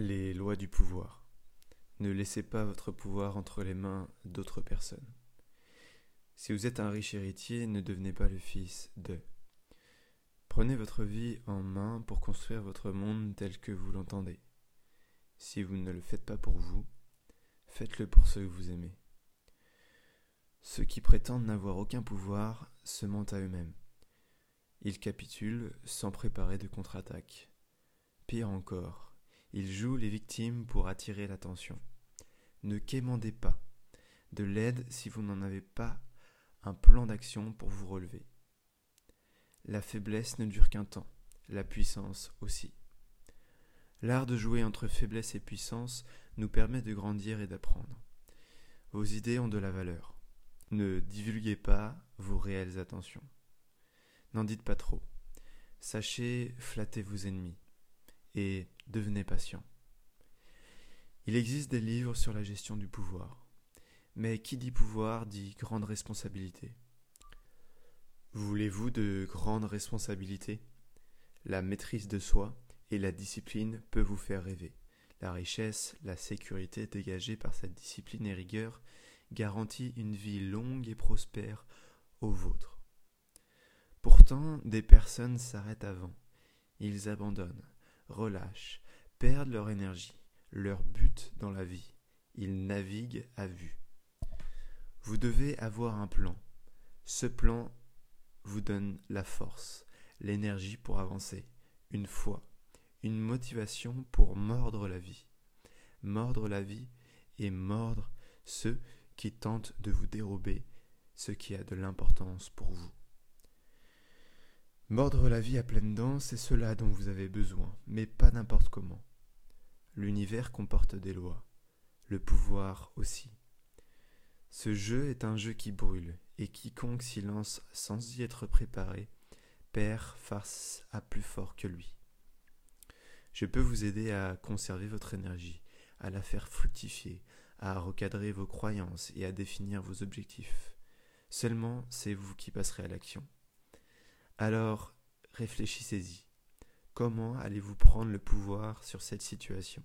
Les lois du pouvoir. Ne laissez pas votre pouvoir entre les mains d'autres personnes. Si vous êtes un riche héritier, ne devenez pas le fils de. Prenez votre vie en main pour construire votre monde tel que vous l'entendez. Si vous ne le faites pas pour vous, faites-le pour ceux que vous aimez. Ceux qui prétendent n'avoir aucun pouvoir se mentent à eux-mêmes. Ils capitulent sans préparer de contre-attaque. Pire encore, ils jouent les victimes pour attirer l'attention. Ne quémandez pas de l'aide si vous n'en avez pas un plan d'action pour vous relever. La faiblesse ne dure qu'un temps, la puissance aussi. L'art de jouer entre faiblesse et puissance nous permet de grandir et d'apprendre. Vos idées ont de la valeur. Ne divulguez pas vos réelles attentions. N'en dites pas trop. Sachez flatter vos ennemis et devenez patient. Il existe des livres sur la gestion du pouvoir, mais qui dit pouvoir dit grande responsabilité. Voulez-vous de grandes responsabilités? La maîtrise de soi et la discipline peuvent vous faire rêver. La richesse, la sécurité dégagée par cette discipline et rigueur garantit une vie longue et prospère aux vôtres. Pourtant, des personnes s'arrêtent avant. Ils abandonnent, relâchent, perdent leur énergie, leur but dans la vie. Ils naviguent à vue. Vous devez avoir un plan. Ce plan vous donne la force, l'énergie pour avancer, une foi, une motivation pour mordre la vie. Mordre la vie et mordre ceux qui tentent de vous dérober ce qui a de l'importance pour vous. Mordre la vie à pleines dents, c'est cela dont vous avez besoin, mais pas n'importe comment. L'univers comporte des lois, le pouvoir aussi. Ce jeu est un jeu qui brûle, et quiconque s'y lance sans y être préparé perd face à plus fort que lui. Je peux vous aider à conserver votre énergie, à la faire fructifier, à recadrer vos croyances et à définir vos objectifs. Seulement, c'est vous qui passerez à l'action. Alors, réfléchissez-y. Comment allez-vous prendre le pouvoir sur cette situation?